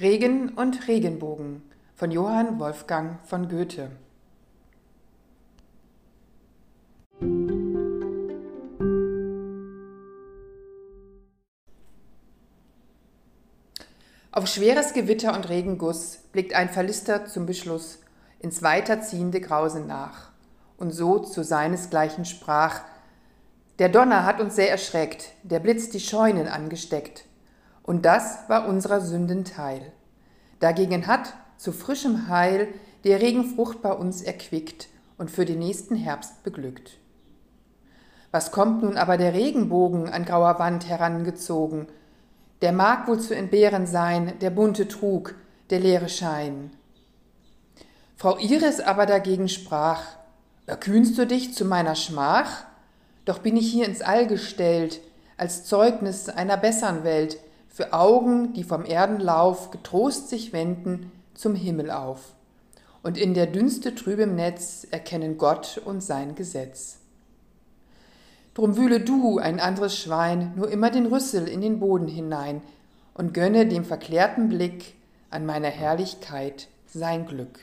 Regen und Regenbogen von Johann Wolfgang von Goethe. Auf schweres Gewitter und Regenguss blickt ein Verlister zum Beschluss ins weiterziehende Grausen nach und so zu seinesgleichen sprach: Der Donner hat uns sehr erschreckt, der Blitz die Scheunen angesteckt und das war unserer Sünden Teil. Dagegen hat zu frischem Heil der Regen fruchtbar uns erquickt und für den nächsten Herbst beglückt. Was kommt nun aber der Regenbogen an grauer Wand herangezogen? Der mag wohl zu entbehren sein, der bunte Trug, der leere Schein. Frau Iris aber dagegen sprach, Erkühnst du dich zu meiner Schmach? Doch bin ich hier ins All gestellt, als Zeugnis einer bessern Welt, für Augen, die vom Erdenlauf getrost sich wenden zum Himmel auf und in der Dünste trübem Netz erkennen Gott und sein Gesetz. Drum wühle du, ein anderes Schwein, nur immer den Rüssel in den Boden hinein und gönne dem verklärten Blick an meiner Herrlichkeit sein Glück.